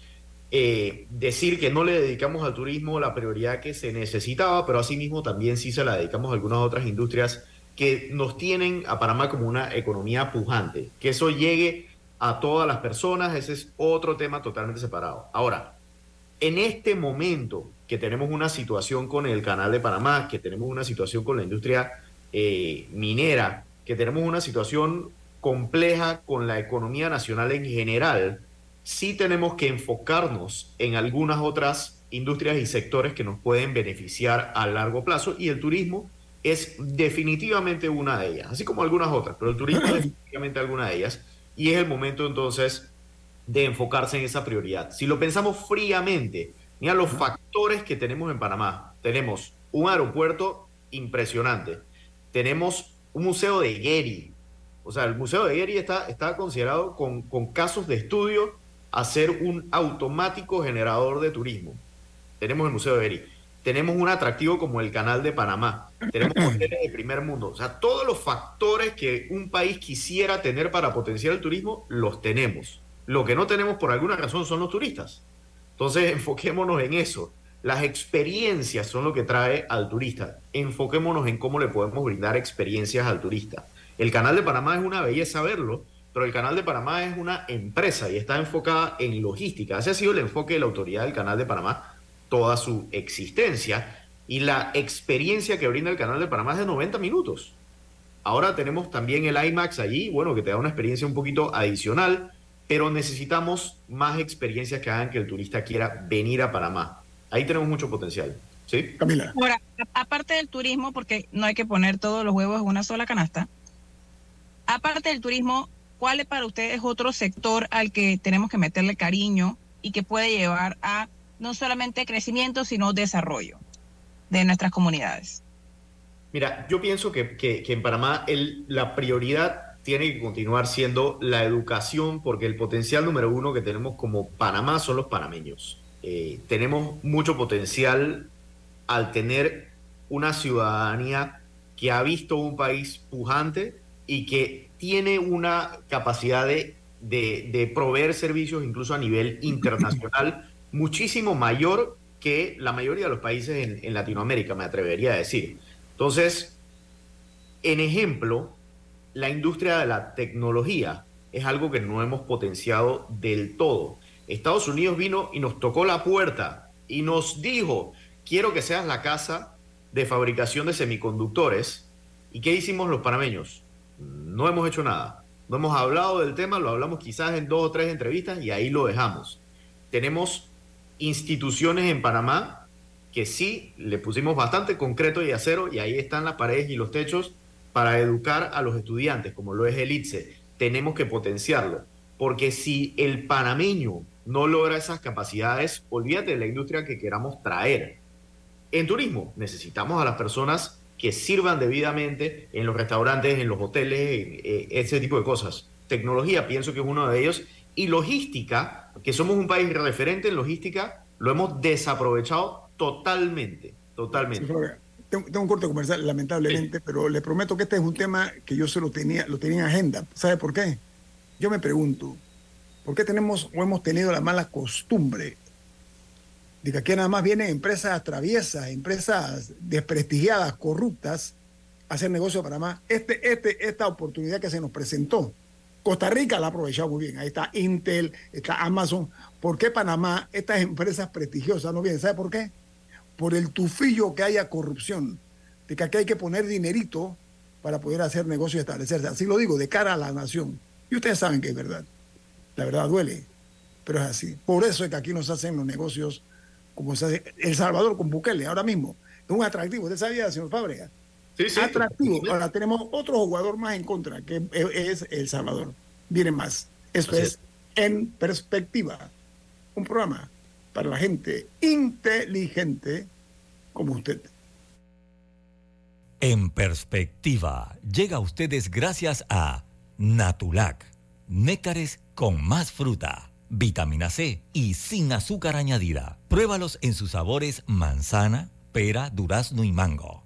eh, decir que no le dedicamos al turismo la prioridad que se necesitaba, pero asimismo también sí se la dedicamos a algunas otras industrias que nos tienen a Panamá como una economía pujante. Que eso llegue a todas las personas, ese es otro tema totalmente separado. Ahora, en este momento que tenemos una situación con el canal de Panamá, que tenemos una situación con la industria eh, minera, que tenemos una situación compleja con la economía nacional en general, sí tenemos que enfocarnos en algunas otras industrias y sectores que nos pueden beneficiar a largo plazo y el turismo es definitivamente una de ellas, así como algunas otras, pero el turismo es definitivamente alguna de ellas y es el momento entonces de enfocarse en esa prioridad. Si lo pensamos fríamente, mira los factores que tenemos en Panamá. Tenemos un aeropuerto impresionante, tenemos un museo de Gary, o sea, el museo de Gary está, está considerado con, con casos de estudio a ser un automático generador de turismo. Tenemos el museo de Gary tenemos un atractivo como el canal de Panamá, tenemos hoteles de primer mundo, o sea, todos los factores que un país quisiera tener para potenciar el turismo, los tenemos. Lo que no tenemos por alguna razón son los turistas. Entonces, enfoquémonos en eso. Las experiencias son lo que trae al turista. Enfoquémonos en cómo le podemos brindar experiencias al turista. El canal de Panamá es una belleza verlo, pero el canal de Panamá es una empresa y está enfocada en logística. Ese ha sido el enfoque de la autoridad del canal de Panamá toda su existencia. Y la experiencia que brinda el canal de Panamá es de 90 minutos. Ahora tenemos también el IMAX allí, bueno, que te da una experiencia un poquito adicional, pero necesitamos más experiencias que hagan que el turista quiera venir a Panamá. Ahí tenemos mucho potencial. ¿Sí? Camila. Ahora, aparte del turismo, porque no hay que poner todos los huevos en una sola canasta, aparte del turismo, ¿cuál es para ustedes otro sector al que tenemos que meterle cariño y que puede llevar a no solamente crecimiento, sino desarrollo de nuestras comunidades? Mira, yo pienso que, en Panamá el, la prioridad tiene que continuar siendo la educación, porque el potencial número uno que tenemos como Panamá son los panameños. Eh, tenemos mucho potencial al tener una ciudadanía que ha visto un país pujante y que tiene una capacidad de, de proveer servicios incluso a nivel internacional muchísimo mayor que la mayoría de los países en, Latinoamérica, me atrevería a decir. Entonces, en ejemplo, la industria de la tecnología es algo que no hemos potenciado del todo. Estados Unidos vino y nos tocó la puerta y nos dijo, quiero que seas la casa de fabricación de semiconductores. ¿Y qué hicimos los panameños? No hemos hecho nada. No hemos hablado del tema, lo hablamos quizás en dos o tres entrevistas y ahí lo dejamos. Tenemos instituciones en Panamá que sí le pusimos bastante concreto y acero y ahí están las paredes y los techos para educar a los estudiantes, como lo es el ITSE. Tenemos que potenciarlo, porque si el panameño no logra esas capacidades, olvídate de la industria que queramos traer. En turismo necesitamos a las personas que sirvan debidamente en los restaurantes, en los hoteles, eh, ese tipo de cosas. Tecnología, pienso que es uno de ellos, y logística, que somos un país referente en logística, lo hemos desaprovechado totalmente, totalmente. tengo, un corte comercial, lamentablemente, pero le prometo que este es un tema que yo se lo tenía, lo tenía en agenda. ¿Sabe por qué? Yo me pregunto, ¿por qué tenemos o hemos tenido la mala costumbre de que aquí nada más vienen empresas traviesas, empresas desprestigiadas, corruptas, a hacer negocio para más? Este, este, esta oportunidad que se nos presentó Costa Rica la ha aprovechado muy bien. Ahí está Intel, está Amazon. ¿Por qué Panamá, estas empresas prestigiosas no vienen? ¿Sabe por qué? Por el tufillo que haya corrupción. De que aquí hay que poner dinerito para poder hacer negocio y establecerse. Así lo digo, de cara a la nación. Y ustedes saben que es verdad. La verdad duele, pero es así. Por eso es que aquí nos hacen los negocios como se hace El Salvador con Bukele, ahora mismo. Es un atractivo. ¿Usted sabía, señor Fábrega? Atractivo. Ahora tenemos otro jugador más en contra, que es El Salvador. Viene más. Esto es, En Perspectiva, un programa para la gente inteligente como usted. En Perspectiva llega a ustedes gracias a Natulac, néctares con más fruta, vitamina C y sin azúcar añadida. Pruébalos en sus sabores manzana pera, durazno y mango.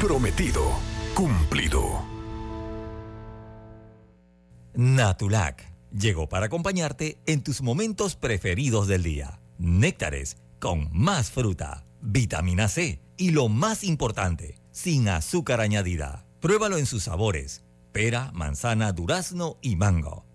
Prometido, cumplido. Natulac llegó para acompañarte en tus momentos preferidos del día. Néctares con más fruta, vitamina C y lo más importante, sin azúcar añadida. Pruébalo en sus sabores: pera, manzana, durazno y mango.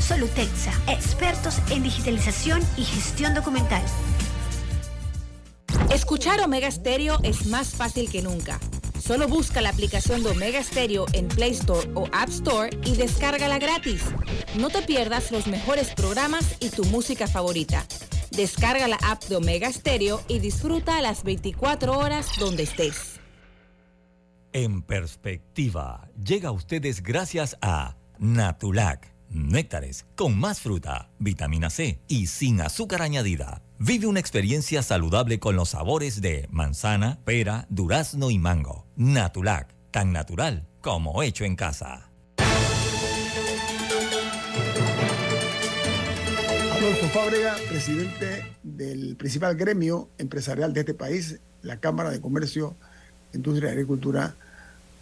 Solutexa, expertos en digitalización y gestión documental. Escuchar Omega Stereo es más fácil que nunca. Solo busca la aplicación de Omega Stereo en Play Store o App Store y descárgala gratis. No te pierdas los mejores programas y tu música favorita. Descarga la app de Omega Stereo y disfruta las 24 horas donde estés. En perspectiva, llega a ustedes gracias a Natulac néctares con más fruta, vitamina C y sin azúcar añadida. Vive una experiencia saludable con los sabores de manzana, pera, durazno y mango. Natulac, tan natural como hecho en casa. Adolfo Fábrega, presidente del principal gremio empresarial de este país, la Cámara de Comercio, Industria y Agricultura.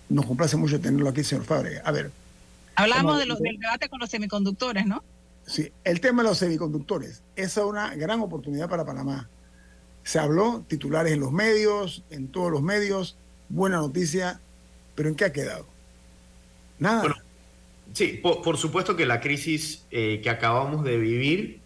Nos complace mucho tenerlo aquí, señor Fábrega. A ver, Hablamos de los, del debate con los semiconductores, ¿no? Sí, el tema de los semiconductores. Esa es una gran oportunidad para Panamá. Se habló, titulares en los medios, en todos los medios, buena noticia, pero ¿en qué ha quedado? Nada. sí, por, supuesto que la crisis eh, que acabamos de vivir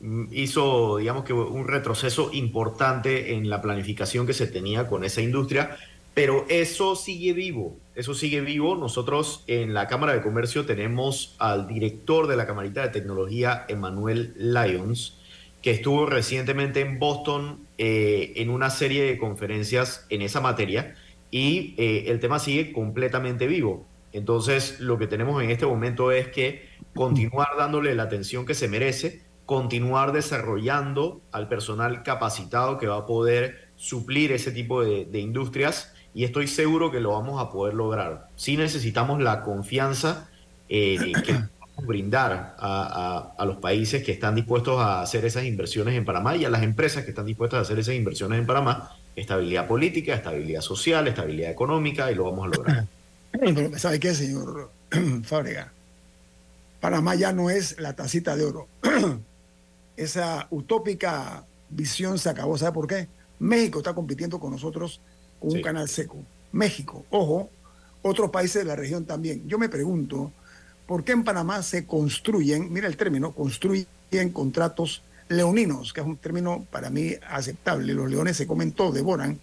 mm, hizo, digamos que un retroceso importante en la planificación que se tenía con esa industria, pero eso sigue vivo, eso sigue vivo. Nosotros en la Cámara de Comercio tenemos al director de la Camarita de Tecnología, Emanuel Lyons, que estuvo recientemente en Boston eh, en una serie de conferencias en esa materia y eh, el tema sigue completamente vivo. Entonces, lo que tenemos en este momento es que continuar dándole la atención que se merece, continuar desarrollando al personal capacitado que va a poder suplir ese tipo de, de industrias y estoy seguro que lo vamos a poder lograr. Sí necesitamos la confianza eh, que podemos brindar a, los países que están dispuestos a hacer esas inversiones en Panamá y a las empresas que están dispuestas a hacer esas inversiones en Panamá, estabilidad política, estabilidad social, estabilidad económica y lo vamos a lograr. Pero ¿sabe qué, señor Fábrega? Panamá ya no es la tacita de oro. Esa utópica visión se acabó. ¿Sabe por qué? México está compitiendo con nosotros con un canal seco. México, ojo, otros países de la región también. Yo me pregunto, ¿por qué en Panamá se construyen, mira el término, construyen contratos leoninos, que es un término para mí aceptable, los leones se comen todo, devoran.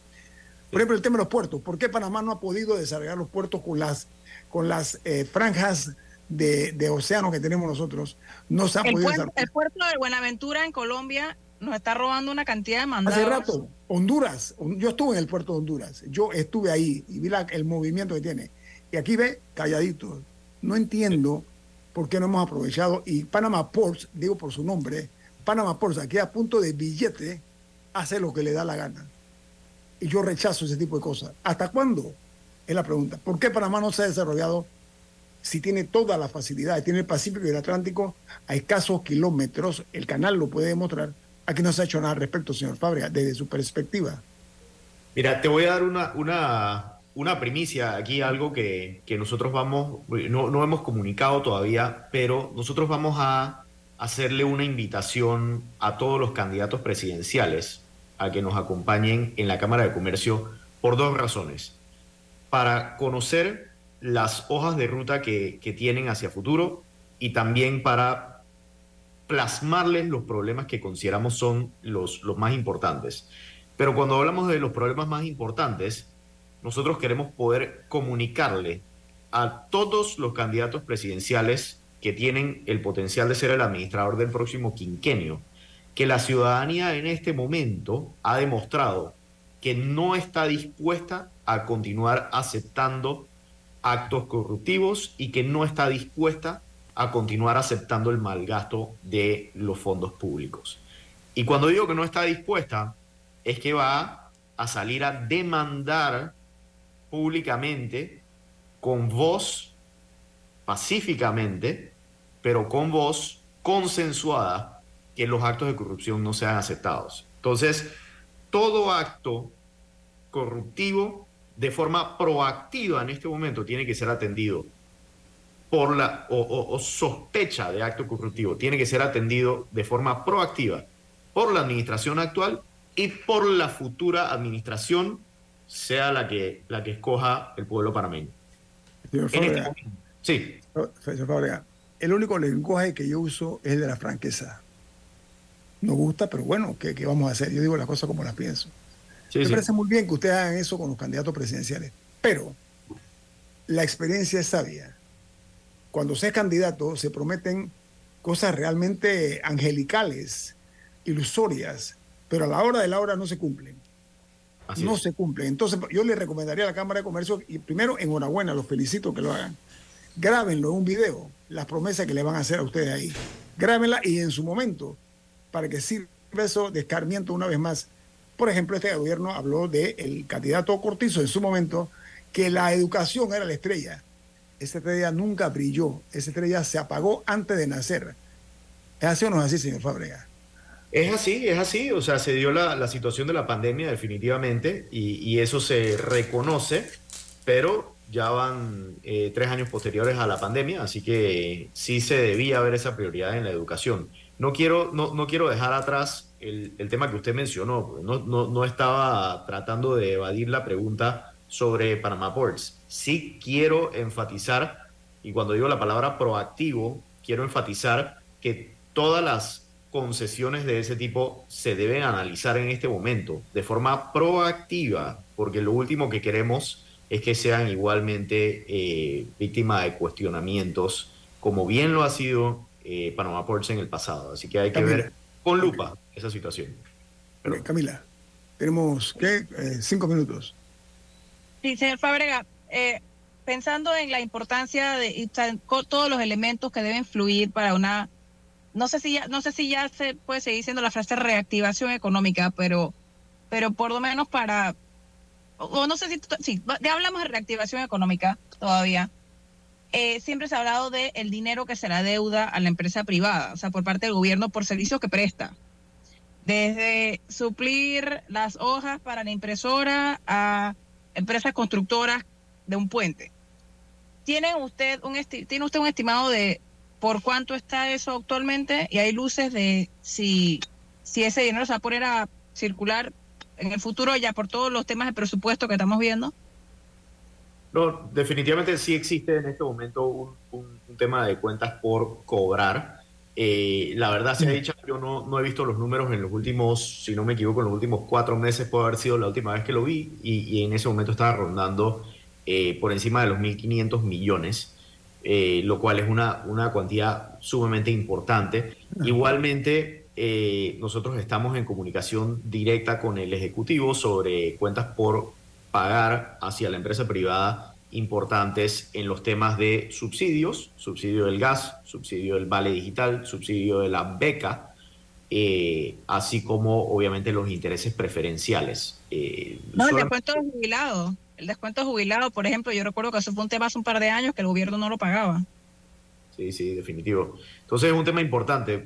Por ejemplo, el tema de los puertos, ¿por qué Panamá no ha podido desarrollar los puertos con las, con las eh, franjas de, de, océano que tenemos nosotros? No se ha podido el puerto de Buenaventura en Colombia nos está robando una cantidad de mandados. Hace rato, Honduras, yo estuve en el puerto de Honduras, yo estuve ahí y vi el movimiento que tiene. Y aquí ve, calladito. No entiendo por qué no hemos aprovechado. Y Panama Ports, digo por su nombre, Panama Ports, aquí a punto de billete, hace lo que le da la gana. Y yo rechazo ese tipo de cosas. ¿Hasta cuándo? Es la pregunta. ¿Por qué Panamá no se ha desarrollado si tiene toda la facilidad? Tiene el Pacífico y el Atlántico a escasos kilómetros. El canal lo puede demostrar Aquí no se ha hecho nada al respecto, señor Fábrega, desde su perspectiva. Mira, te voy a dar una, una, una primicia aquí, algo que, nosotros vamos, no, no, hemos comunicado todavía, pero nosotros vamos a hacerle una invitación a todos los candidatos presidenciales a que nos acompañen en la Cámara de Comercio por dos razones. Para conocer las hojas de ruta que, que tienen hacia futuro y también para plasmarles los problemas que consideramos son los, más importantes. Pero cuando hablamos de los problemas más importantes, nosotros queremos poder comunicarle a todos los candidatos presidenciales que tienen el potencial de ser el administrador del próximo quinquenio, que la ciudadanía en este momento ha demostrado que no está dispuesta a continuar aceptando actos corruptivos y que no está dispuesta a continuar aceptando el malgasto de los fondos públicos. Y cuando digo que no está dispuesta, es que va a salir a demandar públicamente, con voz, pacíficamente, pero con voz consensuada, que los actos de corrupción no sean aceptados. Entonces, todo acto corruptivo de forma proactiva en este momento tiene que ser atendido por la o, sospecha de acto corruptivo tiene que ser atendido de forma proactiva por la administración actual y por la futura administración, sea la que, la que escoja el pueblo panameño. Señor este sí. Señor el único lenguaje que yo uso es el de la franqueza. No gusta, pero bueno, ¿qué, ¿qué, vamos a hacer? Yo digo las cosas como las pienso. Me parece muy bien que ustedes hagan eso con los candidatos presidenciales, pero la experiencia es sabia cuando se es candidato se prometen cosas realmente angelicales, ilusorias, pero a la hora de la hora no se cumplen. no se cumplen. Entonces yo le recomendaría a la Cámara de Comercio, y primero, enhorabuena, los felicito que lo hagan. Grábenlo en un video, las promesas que le van a hacer a ustedes ahí. Grábenla y en su momento, para que sirva eso de escarmiento una vez más. Por ejemplo, este gobierno habló del candidato Cortizo en su momento, que la educación era la estrella esa estrella nunca brilló, esa estrella se apagó antes de nacer. ¿Es así o no es así, señor Fábrega? Es así, es así, o sea, se dio la, situación de la pandemia definitivamente y, eso se reconoce, pero ya van eh, tres años posteriores a la pandemia, así que sí se debía haber esa prioridad en la educación. No quiero, no, no quiero dejar atrás el, tema que usted mencionó, no, no, no estaba tratando de evadir la pregunta sobre Panama Ports. Sí quiero enfatizar, y cuando digo la palabra proactivo, quiero enfatizar que todas las concesiones de ese tipo se deben analizar en este momento de forma proactiva, porque lo último que queremos es que sean igualmente eh, víctimas de cuestionamientos, como bien lo ha sido eh, Panama Ports en el pasado. Así que hay que ver con lupa esa situación. Camila, tenemos ¿qué? Eh, cinco minutos. Sí, señor Fabrega, eh, pensando en la importancia de todos los elementos que deben fluir para una, no sé si ya, no sé si ya se puede seguir siendo la frase reactivación económica, pero, pero por lo menos para, o no sé si, sí, ya hablamos de reactivación económica todavía. Eh, siempre se ha hablado de el dinero que será deuda a la empresa privada, o sea, por parte del gobierno por servicios que presta. Desde suplir las hojas para la impresora a empresas constructoras de un puente. ¿Tiene usted un, ¿Tiene usted un estimado de por cuánto está eso actualmente? Y hay luces de si, si ese dinero se va a poner a circular en el futuro ya por todos los temas de presupuesto que estamos viendo. No, definitivamente sí existe en este momento un tema de cuentas por cobrar eh, la verdad se ha dicho, yo no, no, he visto los números en los últimos, si no me equivoco, en los últimos cuatro meses puede haber sido la última vez que lo vi y, en ese momento estaba rondando eh, por encima de los 1.500 millones, eh, lo cual es una, una cuantía sumamente importante. Igualmente, nosotros estamos en comunicación directa con el Ejecutivo sobre cuentas por pagar hacia la empresa privada importantes en los temas de subsidios, subsidio del gas, subsidio del vale digital, subsidio de la beca, eh, así como obviamente los intereses preferenciales. Eh, no, el descuento de jubilado. El descuento de jubilado, por ejemplo, yo recuerdo que eso fue un tema hace un par de años que el gobierno no lo pagaba. Sí, sí, definitivo. Entonces es un tema importante.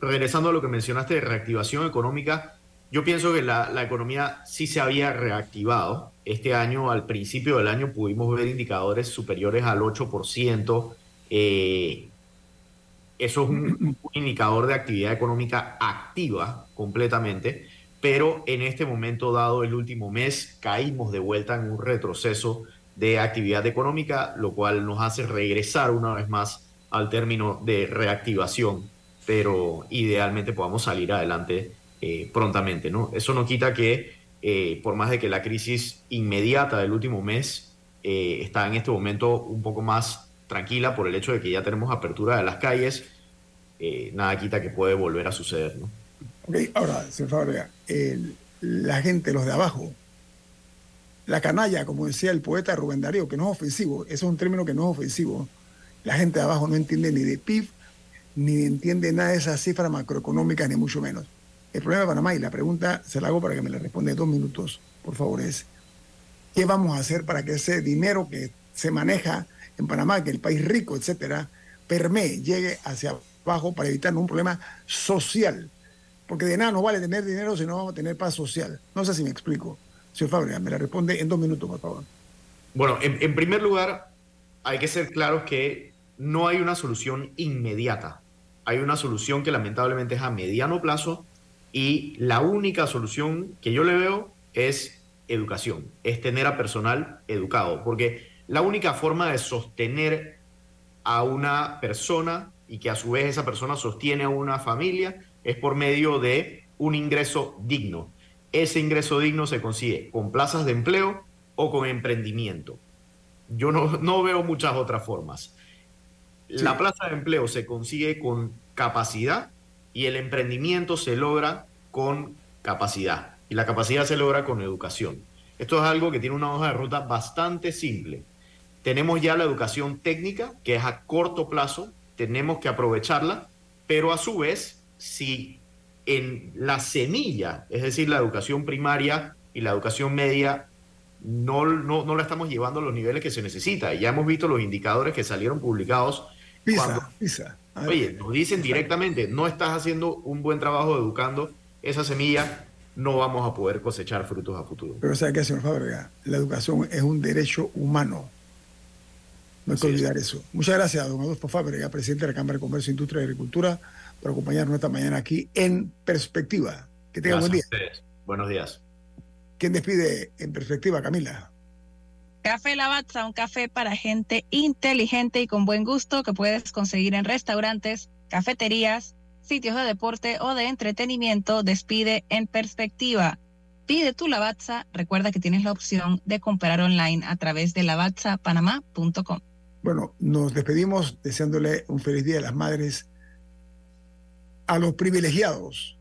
Regresando a lo que mencionaste de reactivación económica, yo pienso que la, la economía sí se había reactivado este año, al principio del año, pudimos ver indicadores superiores al 8%. Eh, eso es un, indicador de actividad económica activa completamente, pero en este momento dado el último mes caímos de vuelta en un retroceso de actividad económica, lo cual nos hace regresar una vez más al término de reactivación, pero idealmente podamos salir adelante eh, prontamente. ¿no? Eso no quita que, eh, por más de que la crisis inmediata del último mes eh, está en este momento un poco más tranquila por el hecho de que ya tenemos apertura de las calles, nada quita que puede volver a suceder. ¿no? Ok, ahora, señor Fábrega, la gente, los de abajo, la canalla, como decía el poeta Rubén Darío, que no es ofensivo, eso es un término que no es ofensivo. La gente de abajo no entiende ni de PIB, ni entiende nada de esas cifras macroeconómicas, ni mucho menos. El problema de Panamá, y la pregunta se la hago para que me la responda en dos minutos, por favor, es, ¿qué vamos a hacer para que ese dinero que se maneja en Panamá, que el país rico, etcétera, permee, llegue hacia abajo para evitar un problema social? Porque de nada nos vale tener dinero si no vamos a tener paz social. No sé si me explico. Señor Fábrega, me la responde en dos minutos, por favor. Bueno, en, primer lugar, hay que ser claros que no hay una solución inmediata. Hay una solución que lamentablemente es a mediano plazo y la única solución que yo le veo es educación, es tener a personal educado, porque la única forma de sostener a una persona y que a su vez esa persona sostiene a una familia es por medio de un ingreso digno. Ese ingreso digno se consigue con plazas de empleo o con emprendimiento. Yo no, veo muchas otras formas. La plaza de empleo se consigue con capacidad y el emprendimiento se logra con capacidad. Y la capacidad se logra con educación. Esto es algo que tiene una hoja de ruta bastante simple. Tenemos ya la educación técnica, que es a corto plazo, tenemos que aprovecharla, pero a su vez si en la semilla, es decir, la educación primaria y la educación media, no, no, la estamos llevando a los niveles que se necesita. Ya hemos visto los indicadores que salieron publicados. Pisa, pisa. Oye, nos dicen directamente, no estás haciendo un buen trabajo educando esa semilla, no vamos a poder cosechar frutos a futuro. Pero ¿sabe qué, señor Fábrega? La educación es un derecho humano. No hay que olvidar eso. Muchas gracias, don Adolfo Fábrega, presidente de la Cámara de Comercio, Industria y Agricultura por acompañarnos esta mañana aquí en Perspectiva. Que tenga buen día. Buenos días. ¿Quién despide en Perspectiva, Camila? Café Lavazza, un café para gente inteligente y con buen gusto que puedes conseguir en restaurantes, cafeterías, sitios de deporte o de entretenimiento. Despide en Perspectiva. Pide tu Lavazza. Recuerda que tienes la opción de comprar online a través de lavazzapanamá.com. Bueno, nos despedimos deseándole un feliz Día de las Madres a los privilegiados,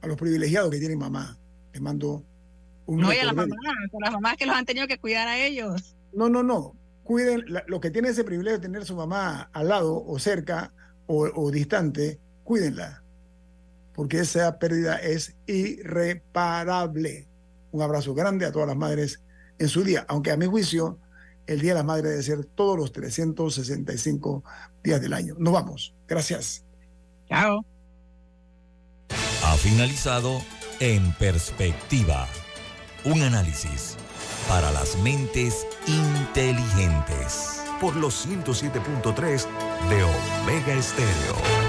a los privilegiados que tienen mamá. Les mando. No, y a las mamás, a las mamás que los han tenido que cuidar a ellos. No, no, no. Cuiden, los que tienen ese privilegio de tener su mamá al lado o cerca o, distante, cuídenla, porque esa pérdida es irreparable. Un abrazo grande a todas las madres en su día, aunque a mi juicio el Día de la Madre debe ser todos los 365 días del año. Nos vamos. Gracias. Chao. Ha finalizado En Perspectiva, un análisis para las mentes inteligentes. Por los 107.3 de Omega Estéreo.